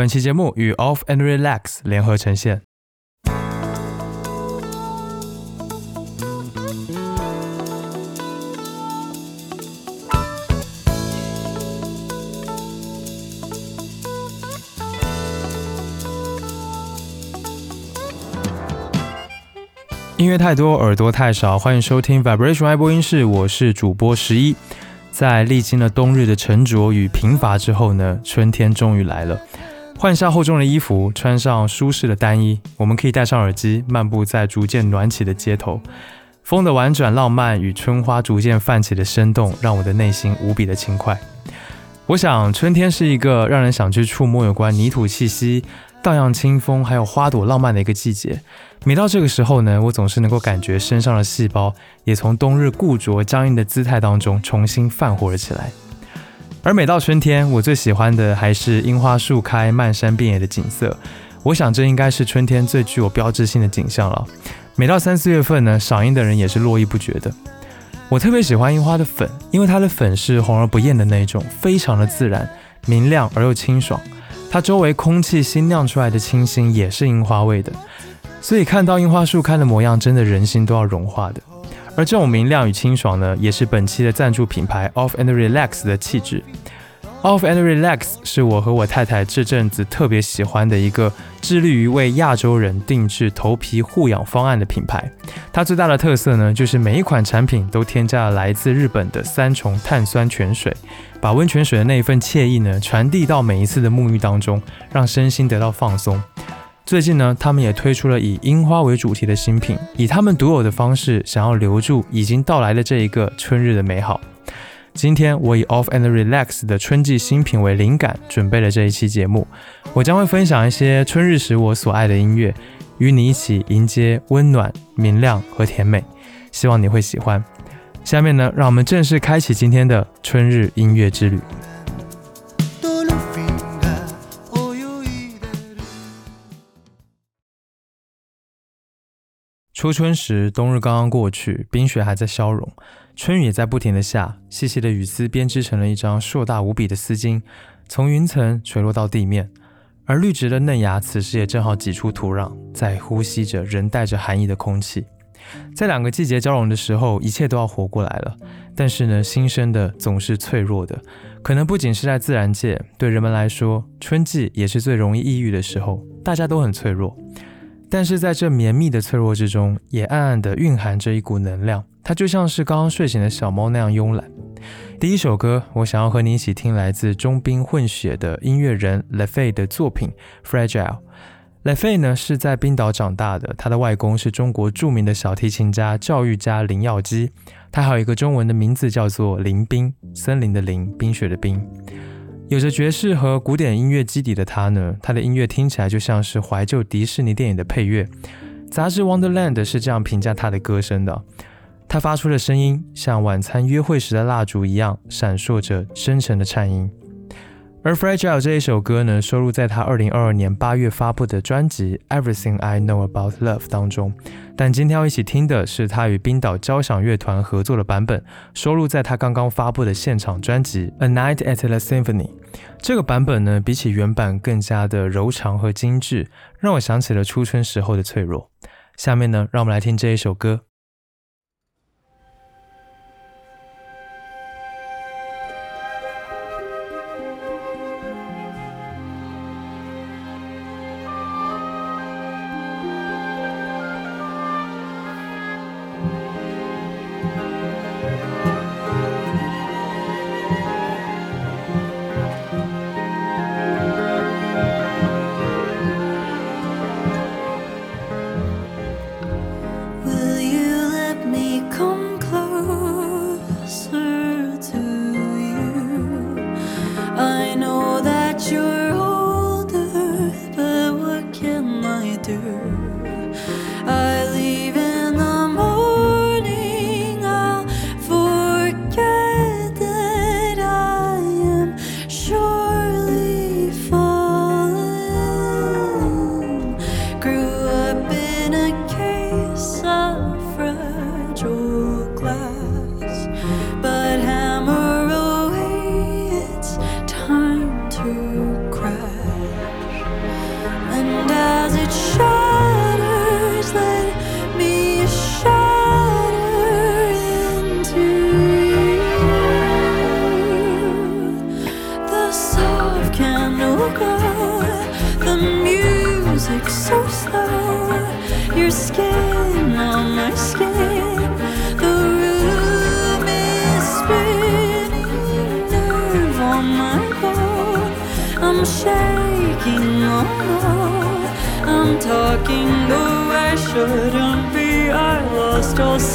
本期节目与 Off and Relax 联合呈现。音乐太多，耳朵太少，欢迎收听 Vibration I 播音室，我是主播十一。在历经了冬日的沉着与贫乏之后呢，春天终于来了。换下厚重的衣服，穿上舒适的单衣，我们可以戴上耳机，漫步在逐渐暖起的街头。风的婉转浪漫与春花逐渐泛起的生动，让我的内心无比的轻快。我想，春天是一个让人想去触摸有关泥土气息。荡漾清风，还有花朵浪漫的一个季节。每到这个时候呢，我总是能够感觉身上的细胞也从冬日固着僵硬的姿态当中重新泛活了起来。而每到春天，我最喜欢的还是樱花树开、漫山遍野的景色。我想这应该是春天最具有标志性的景象了。每到三四月份呢，赏樱的人也是络绎不绝的。我特别喜欢樱花的粉，因为它的粉是红而不艳的那种，非常的自然、明亮而又清爽。它周围空气新酿出来的清新也是樱花味的，所以看到樱花树开的模样，真的人心都要融化的。而这种明亮与清爽呢，也是本期的赞助品牌 Off and Relax 的气质。Off and Relax 是我和我太太这阵子特别喜欢的一个致力于为亚洲人定制头皮护养方案的品牌。它最大的特色呢，就是每一款产品都添加了来自日本的三重碳酸泉水，把温泉水的那一份惬意呢传递到每一次的沐浴当中，让身心得到放松。最近呢，他们也推出了以樱花为主题的新品，以他们独有的方式，想要留住已经到来的这一个春日的美好。今天我以 Off and Relax 的春季新品为灵感，准备了这一期节目。我将会分享一些春日时我所爱的音乐，与你一起迎接温暖、明亮和甜美。希望你会喜欢。下面呢，让我们正式开启今天的春日音乐之旅。初春时，冬日刚刚过去，冰雪还在消融，春雨也在不停的下，细细的雨丝编织成了一张硕大无比的丝巾，从云层垂落到地面。而绿植的嫩芽此时也正好挤出土壤，在呼吸着仍带着寒意的空气。在两个季节交融的时候，一切都要活过来了。但是呢，新生的总是脆弱的，可能不仅是在自然界，对人们来说，春季也是最容易抑郁的时候，大家都很脆弱。但是在这绵密的脆弱之中，也暗暗地蕴含着一股能量。它就像是刚刚睡醒的小猫那样慵懒。第一首歌，我想要和你一起听来自中冰混血的音乐人 Le Fay 的作品《Fragile》。Le Fay 呢是在冰岛长大的，他的外公是中国著名的小提琴家、教育家林耀基。他还有一个中文的名字叫做林冰，森林的林，冰雪的冰。有着爵士和古典音乐基底的他呢，他的音乐听起来就像是怀旧迪士尼电影的配乐。杂志《Wonderland》是这样评价他的歌声的：他发出的声音像晚餐约会时的蜡烛一样，闪烁着深沉的颤音。而《Fragile》这一首歌呢，收录在他二零二二年八月发布的专辑《Everything I Know About Love》当中。但今天要一起听的是他与冰岛交响乐团合作的版本，收录在他刚刚发布的现场专辑《A Night at the Symphony》。这个版本呢，比起原版更加的柔长和精致，让我想起了初春时候的脆弱。下面呢，让我们来听这一首歌。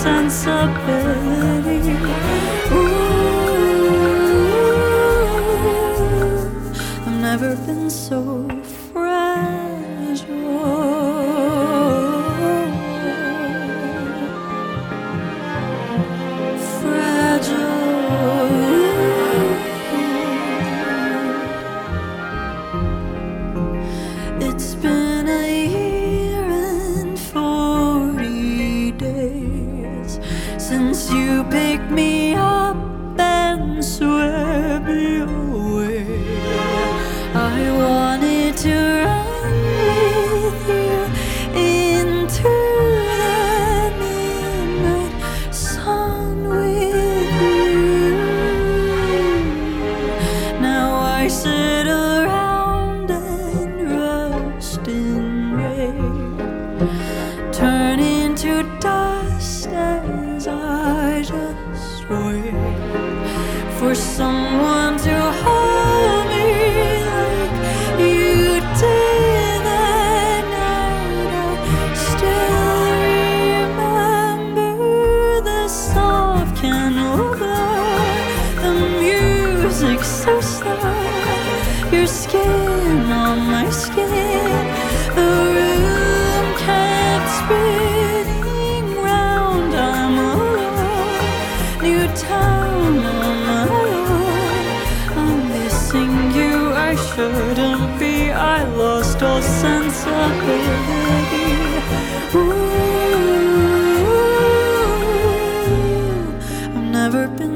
sensibility. Ooh, I've never been so.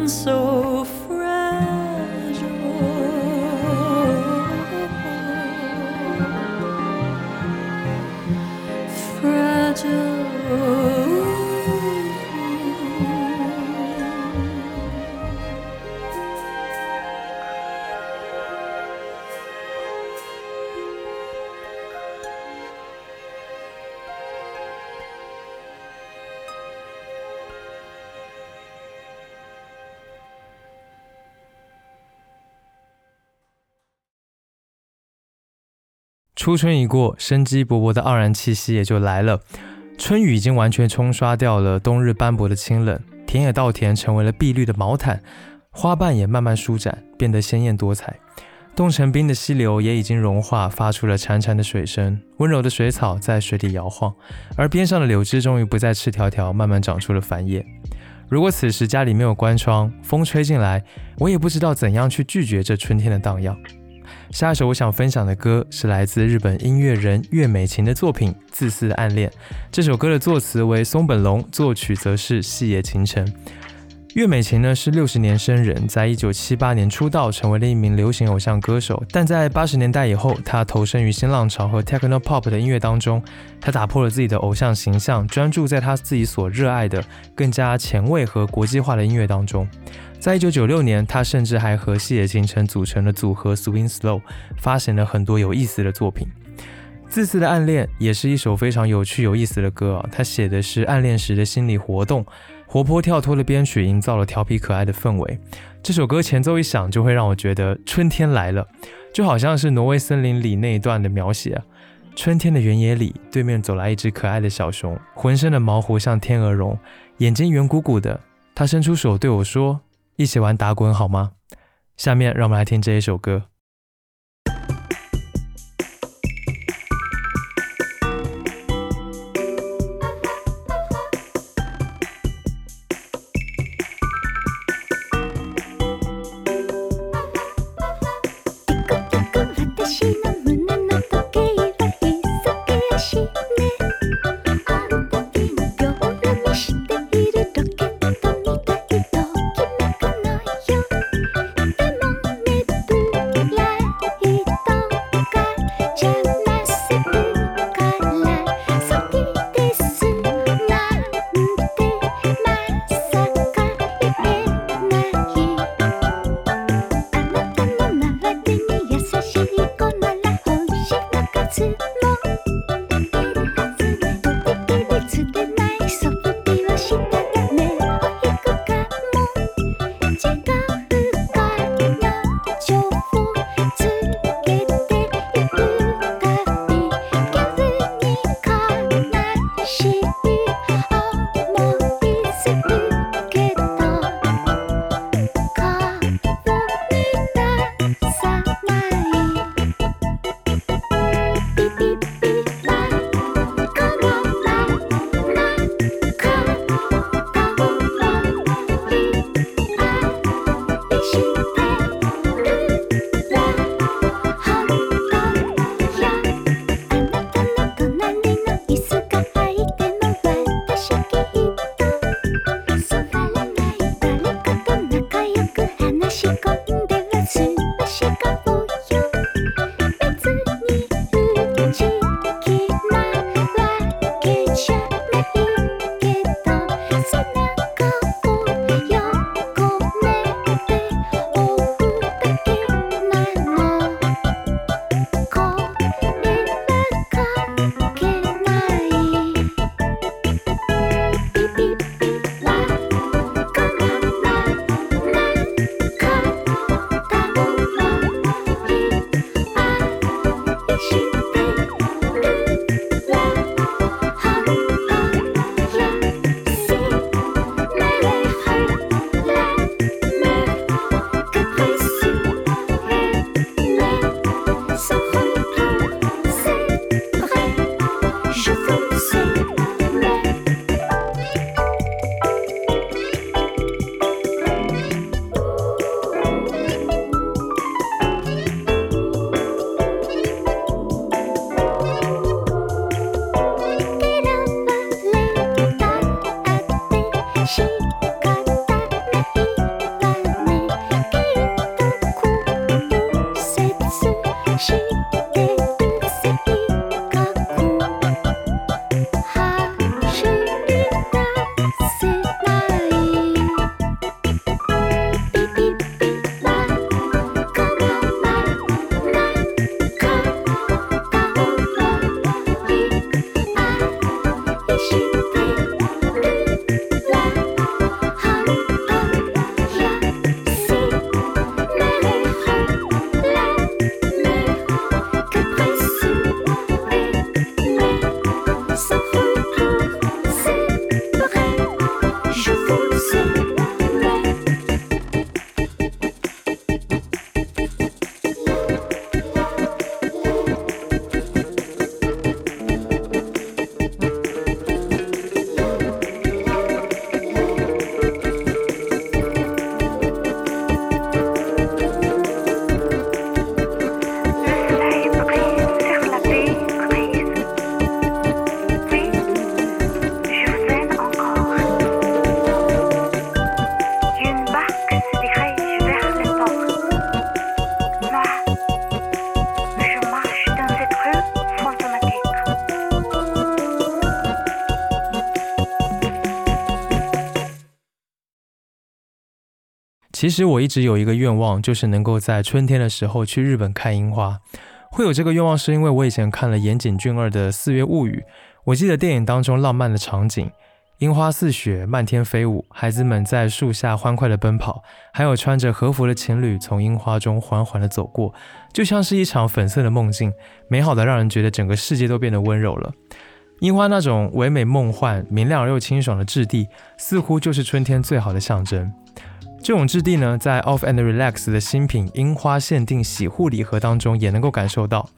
so 初春一过，生机勃勃的盎然气息也就来了。春雨已经完全冲刷掉了冬日斑驳的清冷，田野稻田成为了碧绿的毛毯，花瓣也慢慢舒展，变得鲜艳多彩。冻成冰的溪流也已经融化，发出了潺潺的水声。温柔的水草在水里摇晃，而边上的柳枝终于不再赤条条，慢慢长出了繁叶。如果此时家里没有关窗，风吹进来，我也不知道怎样去拒绝这春天的荡漾。下一首我想分享的歌是来自日本音乐人月美琴的作品《自私的暗恋》。这首歌的作词为松本龙，作曲则是细野晴臣。月美琴呢是六十年生人，在一九七八年出道，成为了一名流行偶像歌手。但在八十年代以后，她投身于新浪潮和 techno pop 的音乐当中，她打破了自己的偶像形象，专注在她自己所热爱的更加前卫和国际化的音乐当中。在一九九六年，他甚至还和细野晴臣组成了组合 Swing Slow，发行了很多有意思的作品。自私的暗恋也是一首非常有趣有意思的歌啊，他写的是暗恋时的心理活动。活泼跳脱的编曲营造了调皮可爱的氛围。这首歌前奏一响，就会让我觉得春天来了，就好像是《挪威森林》里那一段的描写。春天的原野里，对面走来一只可爱的小熊，浑身的毛胡像天鹅绒，眼睛圆鼓鼓的。他伸出手对我说：“一起玩打滚好吗？”下面让我们来听这一首歌。其实我一直有一个愿望，就是能够在春天的时候去日本看樱花。会有这个愿望，是因为我以前看了岩井俊二的《四月物语》，我记得电影当中浪漫的场景，樱花似雪，漫天飞舞，孩子们在树下欢快地奔跑，还有穿着和服的情侣从樱花中缓缓地走过，就像是一场粉色的梦境，美好的让人觉得整个世界都变得温柔了。樱花那种唯美梦幻、明亮而又清爽的质地，似乎就是春天最好的象征。这种质地呢，在 Off and Relax 的新品樱花限定洗护礼盒当中也能够感受到。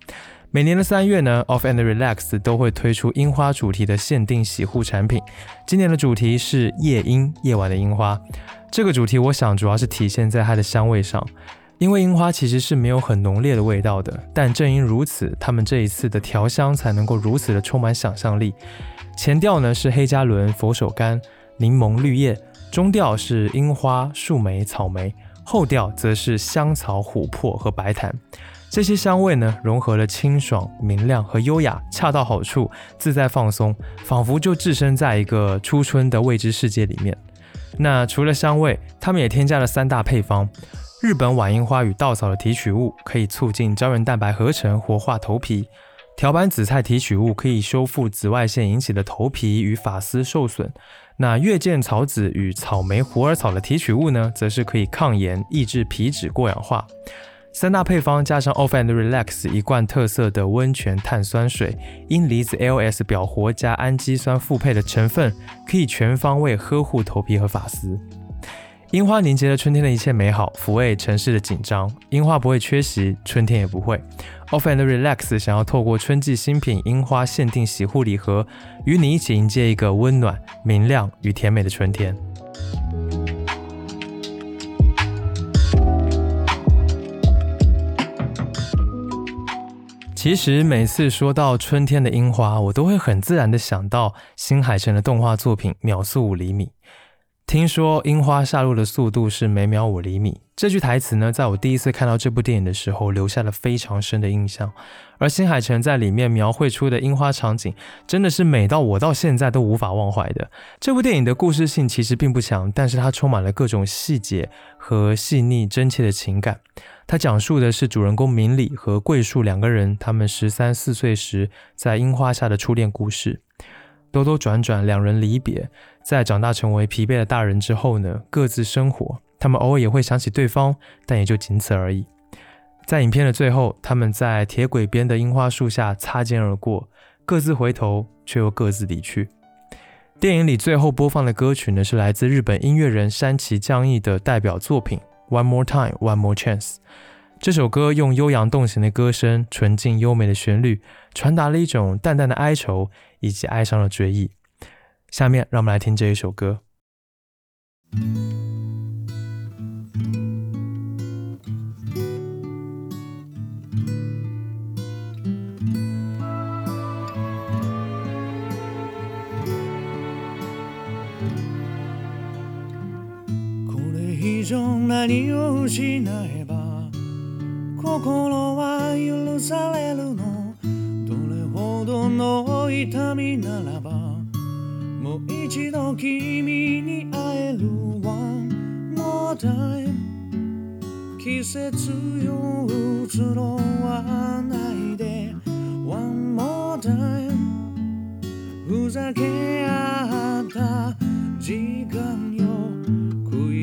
每年的三月呢，Off and Relax 都会推出樱花主题的限定洗护产品。今年的主题是夜樱，夜晚的樱花。这个主题我想主要是体现在它的香味上，因为樱花其实是没有很浓烈的味道的，但正因如此，他们这一次的调香才能够如此的充满想象力。前调呢是黑加仑、佛手柑、柠檬、绿叶。中调是樱花、树莓、草莓，后调则是香草、琥珀和白檀。这些香味呢，融合了清爽、明亮和优雅，恰到好处，自在放松，仿佛就置身在一个初春的未知世界里面。那除了香味，他们也添加了三大配方：日本晚樱花与稻草的提取物，可以促进胶原蛋白合成，活化头皮。条板紫菜提取物可以修复紫外线引起的头皮与发丝受损。那月见草籽与草莓虎耳草的提取物呢，则是可以抗炎、抑制皮脂过氧化。三大配方加上 Off and Relax 一罐特色的温泉碳酸水，因离子 LS 表活加氨基酸复配的成分，可以全方位呵护头皮和发丝。樱花凝结了春天的一切美好，抚慰城市的紧张。樱花不会缺席，春天也不会。Off and Relax 想要透过春季新品樱花限定洗护礼盒，与你一起迎接一个温暖、明亮与甜美的春天。其实每次说到春天的樱花，我都会很自然的想到新海诚的动画作品《秒速五厘米》。听说樱花下落的速度是每秒五厘米，这句台词呢，在我第一次看到这部电影的时候，留下了非常深的印象。而新海诚在里面描绘出的樱花场景，真的是美到我到现在都无法忘怀的。这部电影的故事性其实并不强，但是它充满了各种细节和细腻真切的情感。它讲述的是主人公明里和桂树两个人，他们十三四岁时在樱花下的初恋故事。兜兜转转，两人离别。在长大成为疲惫的大人之后呢，各自生活。他们偶尔也会想起对方，但也就仅此而已。在影片的最后，他们在铁轨边的樱花树下擦肩而过，各自回头，却又各自离去。电影里最后播放的歌曲呢，是来自日本音乐人山崎将义的代表作品《One More Time, One More Chance》。这首歌用悠扬动情的歌声、纯净优美的旋律，传达了一种淡淡的哀愁以及哀伤的追忆。下面，让我们来听这一首歌。上何を失えば心は許されるの。どれほどの痛みならばもう一度君に会える One more time 季節よ移ろわないで。One more time ふざけ合った時間よ。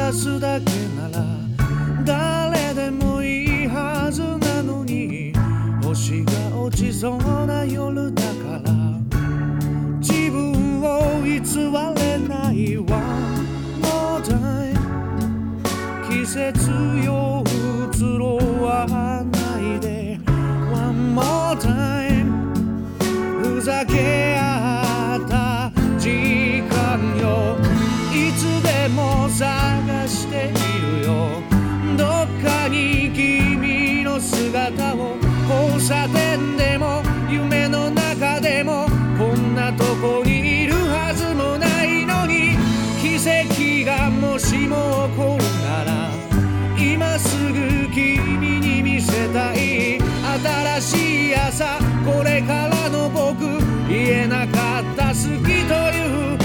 らすだけなら誰でもいいはずなのに星が落ちそうな夜だから。自分を偽れないわ。More time 季節よ移ろわないで。One more time ふざけに君の姿を交差点でも夢の中でもこんなとこにいるはずもないのに奇跡がもしも起こるなら今すぐ君に見せたい新しい朝これからの僕言えなかった好きという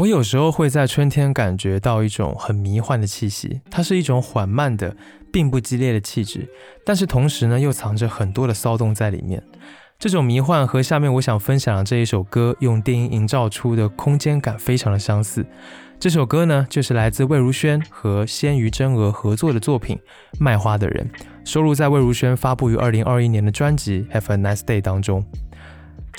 我有时候会在春天感觉到一种很迷幻的气息，它是一种缓慢的，并不激烈的气质，但是同时呢，又藏着很多的骚动在里面。这种迷幻和下面我想分享的这一首歌用电音营造出的空间感非常的相似。这首歌呢，就是来自魏如萱和鲜于真娥合作的作品《卖花的人》，收录在魏如萱发布于二零二一年的专辑《Have a Nice Day》当中。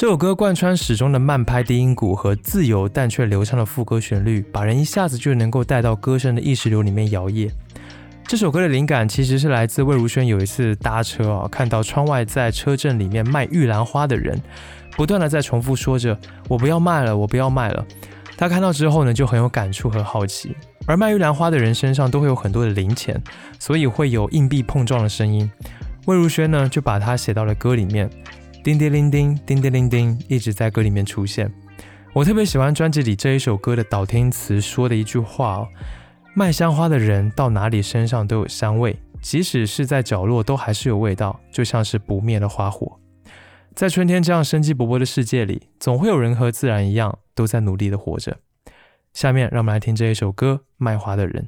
这首歌贯穿始终的慢拍低音鼓和自由但却流畅的副歌旋律，把人一下子就能够带到歌声的意识流里面摇曳。这首歌的灵感其实是来自魏如萱有一次搭车啊，看到窗外在车阵里面卖玉兰花的人，不断的在重复说着“我不要卖了，我不要卖了”。她看到之后呢，就很有感触和好奇。而卖玉兰花的人身上都会有很多的零钱，所以会有硬币碰撞的声音。魏如萱呢，就把它写到了歌里面。叮叮铃叮，叮叮铃叮，一直在歌里面出现。我特别喜欢专辑里这一首歌的导听词说的一句话哦：卖香花的人到哪里身上都有香味，即使是在角落都还是有味道，就像是不灭的花火。在春天这样生机勃勃的世界里，总会有人和自然一样，都在努力的活着。下面让我们来听这一首歌《卖花的人》。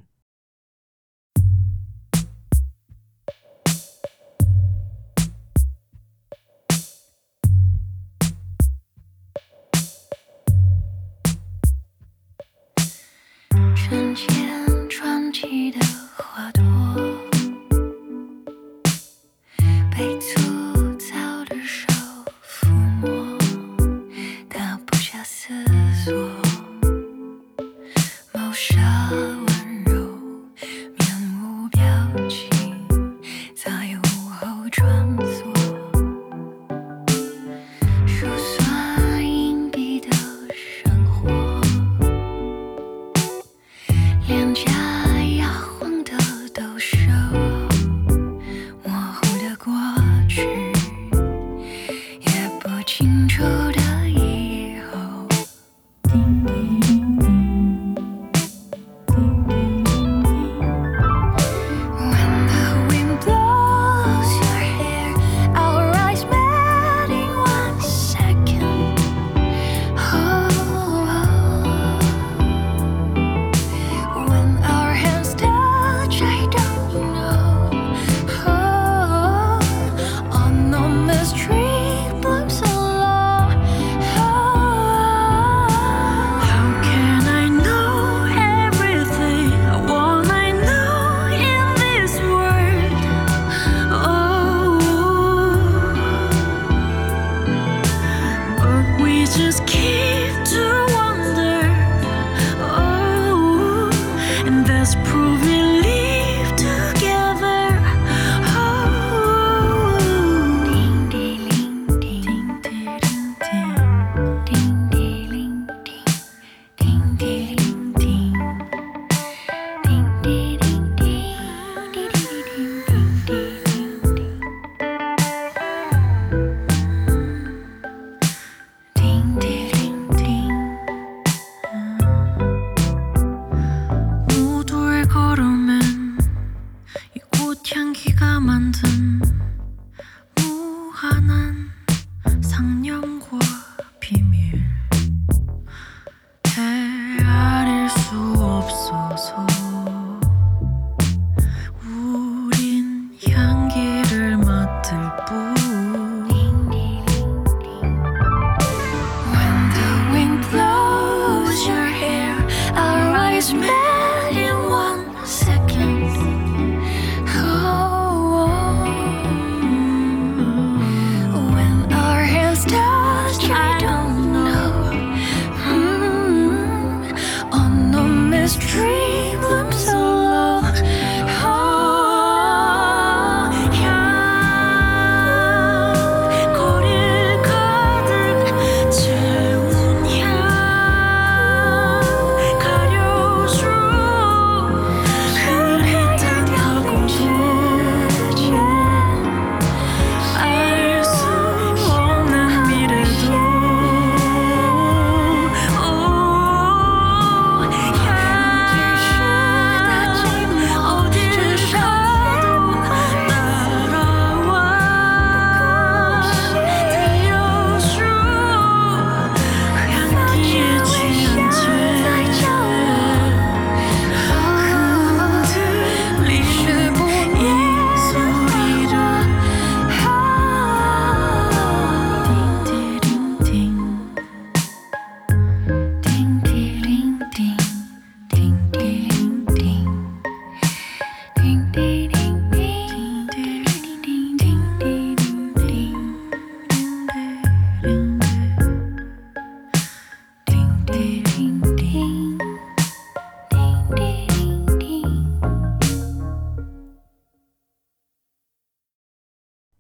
bad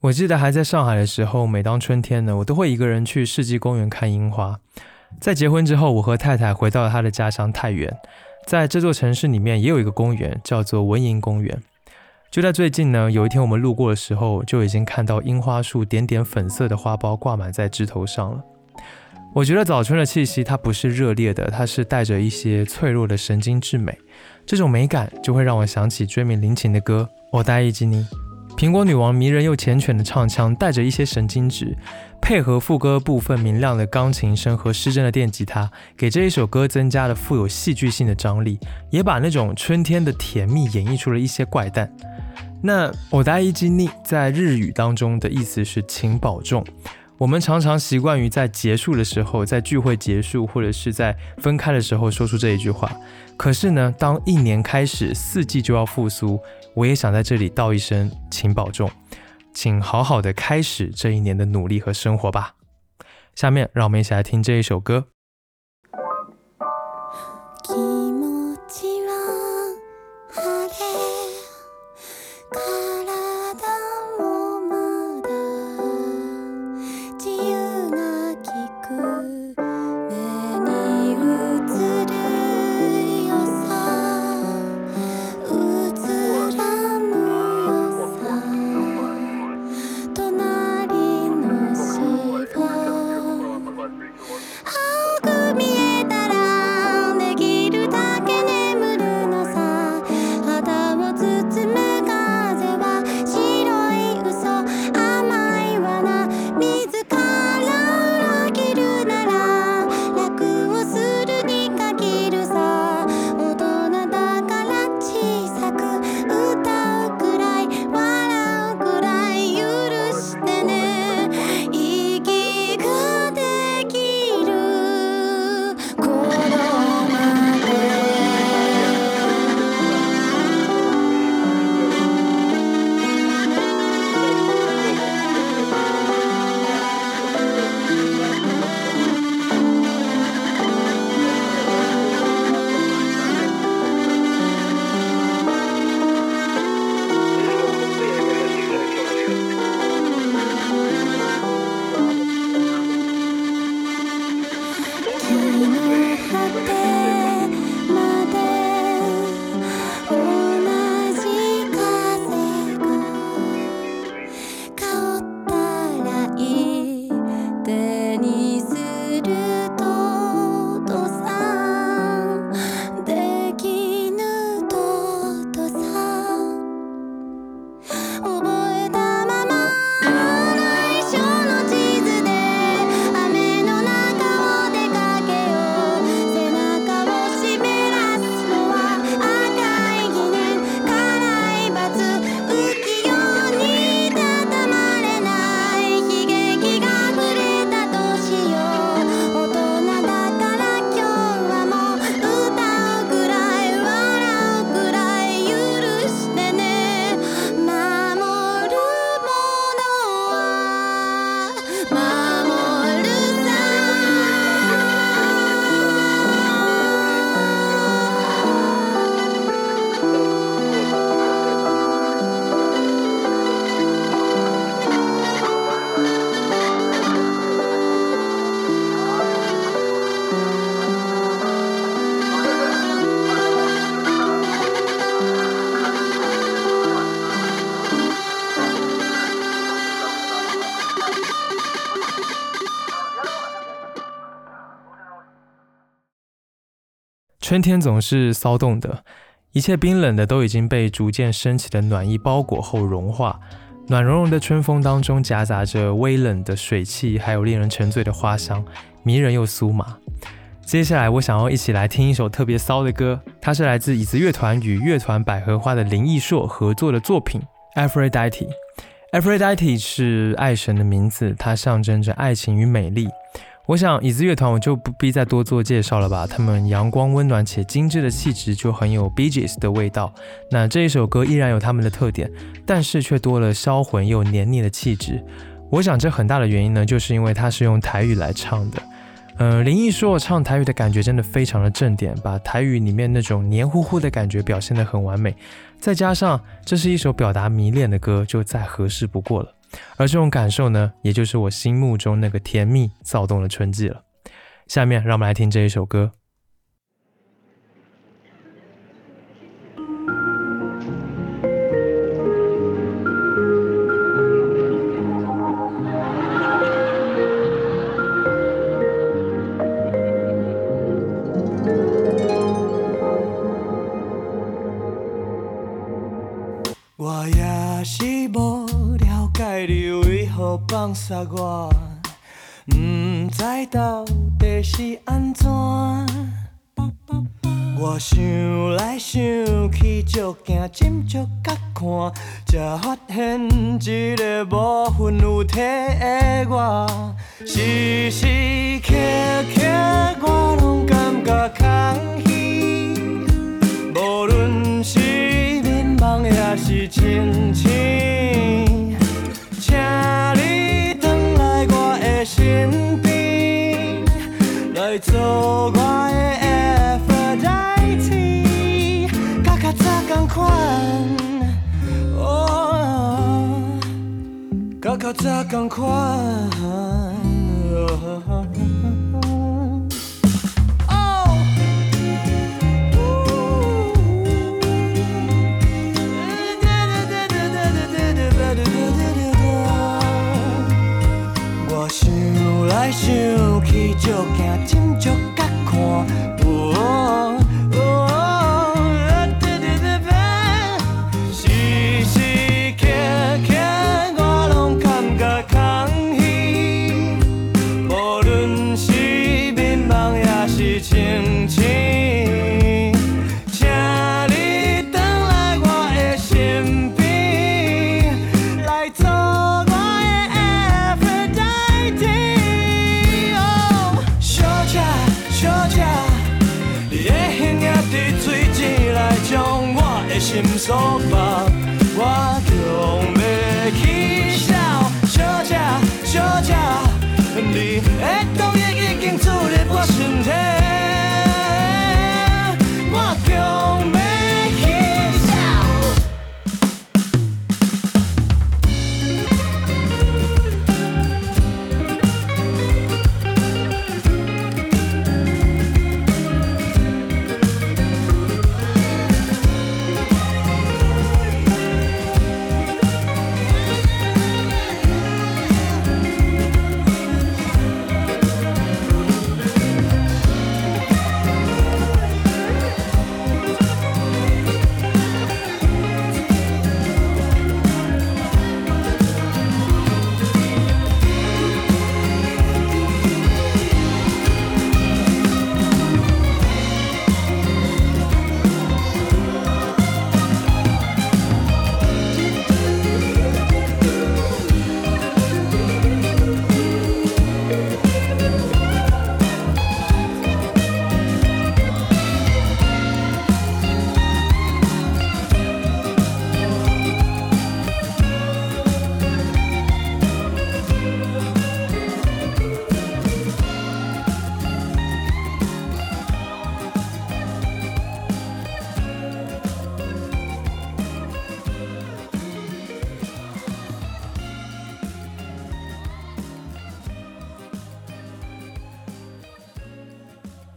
我记得还在上海的时候每当春天呢我都会一个人去世纪公园看樱花。在结婚之后我和太太回到了她的家乡太原。在这座城市里面也有一个公园叫做文营公园。就在最近呢，有一天我们路过的时候，就已经看到樱花树点点粉色的花苞挂满在枝头上了。我觉得早春的气息，它不是热烈的，它是带着一些脆弱的神经质美。这种美感就会让我想起追名林琴的歌《我带一吉尼》。苹果女王迷人又缱绻的唱腔，带着一些神经质，配合副歌部分明亮的钢琴声和失真的电吉他，给这一首歌增加了富有戏剧性的张力，也把那种春天的甜蜜演绎出了一些怪诞。那“我大一吉尼”在日语当中的意思是请保重。我们常常习惯于在结束的时候，在聚会结束或者是在分开的时候说出这一句话。可是呢，当一年开始，四季就要复苏。我也想在这里道一声，请保重，请好好的开始这一年的努力和生活吧。下面让我们一起来听这一首歌。Oh. 春天总是骚动的，一切冰冷的都已经被逐渐升起的暖意包裹后融化。暖融融的春风当中夹杂着微冷的水汽，还有令人沉醉的花香，迷人又酥麻。接下来我想要一起来听一首特别骚的歌，它是来自椅子乐团与乐团百合花的林奕硕合作的作品《Aphrodite》。Aphrodite 是爱神的名字，它象征着爱情与美丽。我想椅子乐团我就不必再多做介绍了吧，他们阳光温暖且精致的气质就很有 b g s 的味道。那这一首歌依然有他们的特点，但是却多了销魂又黏腻的气质。我想这很大的原因呢，就是因为他是用台语来唱的。嗯，林毅说唱台语的感觉真的非常的正点，把台语里面那种黏糊糊的感觉表现得很完美。再加上这是一首表达迷恋的歌，就再合适不过了。而这种感受呢，也就是我心目中那个甜蜜躁动的春季了。下面让我们来听这一首歌。我也是无了解你为何放下我，不知到底是安怎。我想来想去，足惊斟酌甲看，才发现一个无魂有体的我，时时刻刻我拢感觉空虚，是清醒，请你回来我的身边，来做我的 Aphrodite，甲较早同款，哦，甲较早同款。来想去，足惊斟酌甲看。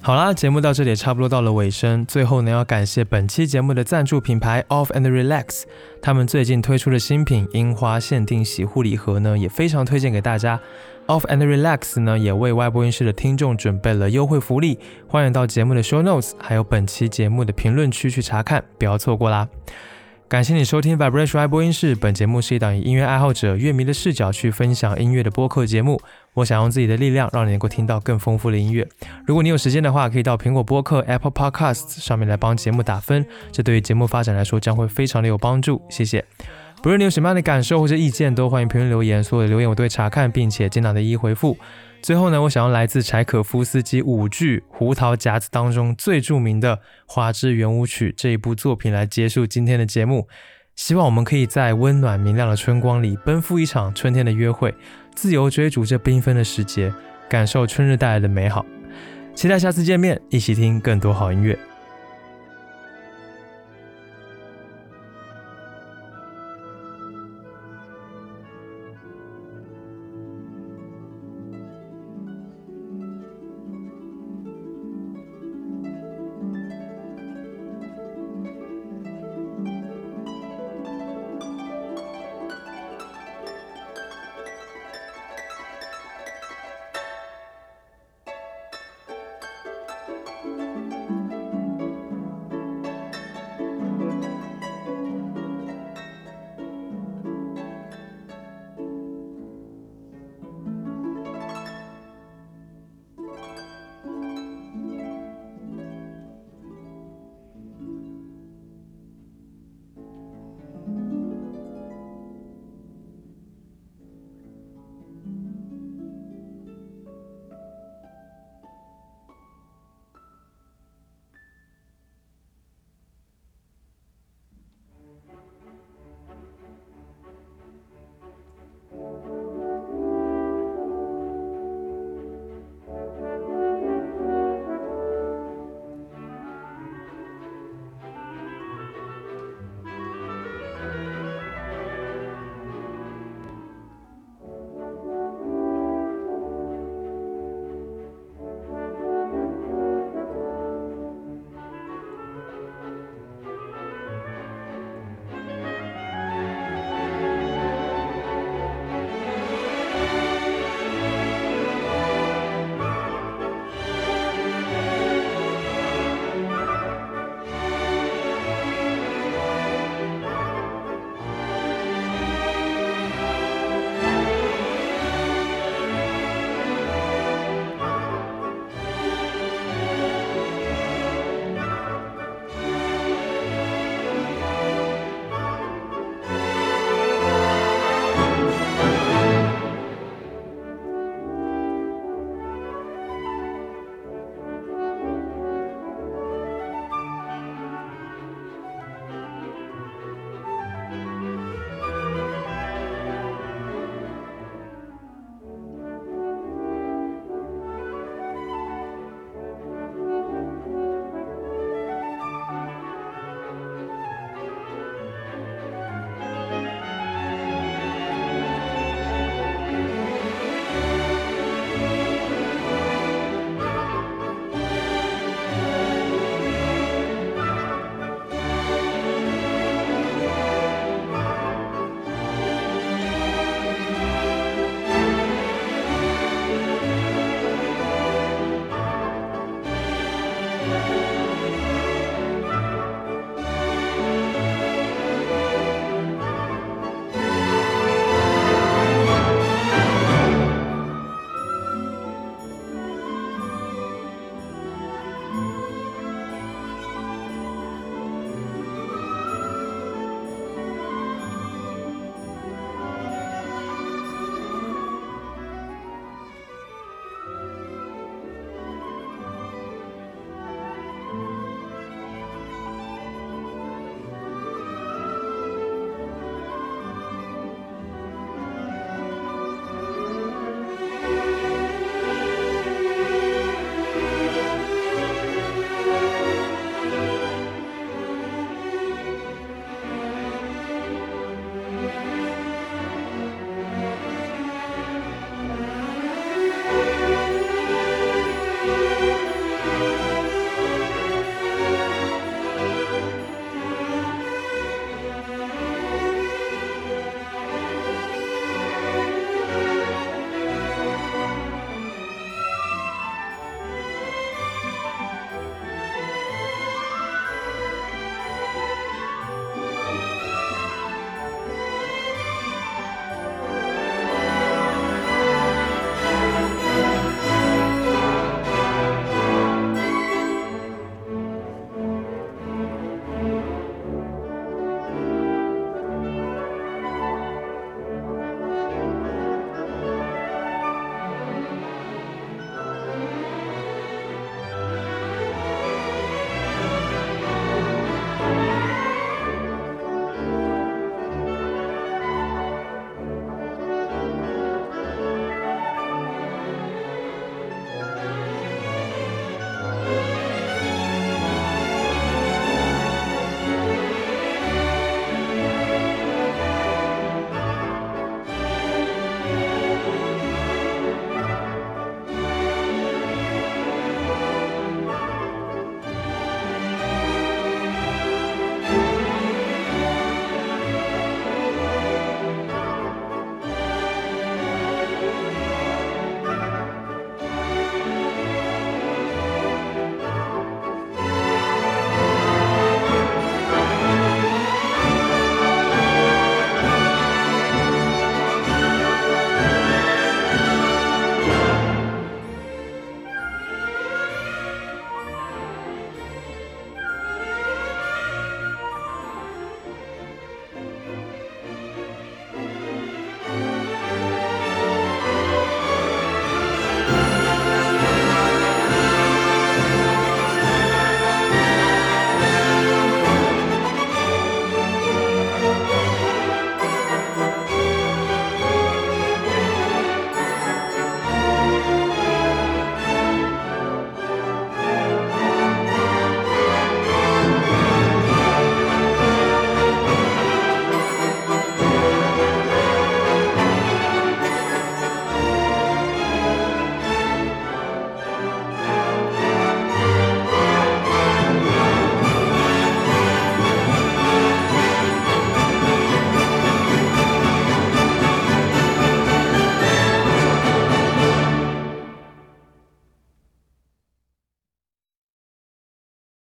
好啦，节目到这里差不多到了尾声。最后呢，要感谢本期节目的赞助品牌 Off and Relax，他们最近推出的新品樱花限定洗护礼盒呢，也非常推荐给大家。Off and Relax 呢，也为外播音室的听众准备了优惠福利，欢迎到节目的 Show Notes，还有本期节目的评论区去查看，不要错过啦。感谢你收听 Vibration 爱播音室。本节目是一档以音乐爱好者、乐迷的视角去分享音乐的播客节目。我想用自己的力量，让你能够听到更丰富的音乐。如果你有时间的话，可以到苹果播客 Apple Podcasts 上面来帮节目打分，这对于节目发展来说将会非常的有帮助。谢谢。不论你有什么样的感受或者意见，都欢迎评论留言，所有的留言我都会查看，并且尽量的一一回复。最后呢，我想要来自柴可夫斯基舞剧《胡桃夹子》当中最著名的《花之圆舞曲》这一部作品来结束今天的节目。希望我们可以在温暖明亮的春光里奔赴一场春天的约会，自由追逐这缤纷的时节，感受春日带来的美好。期待下次见面，一起听更多好音乐。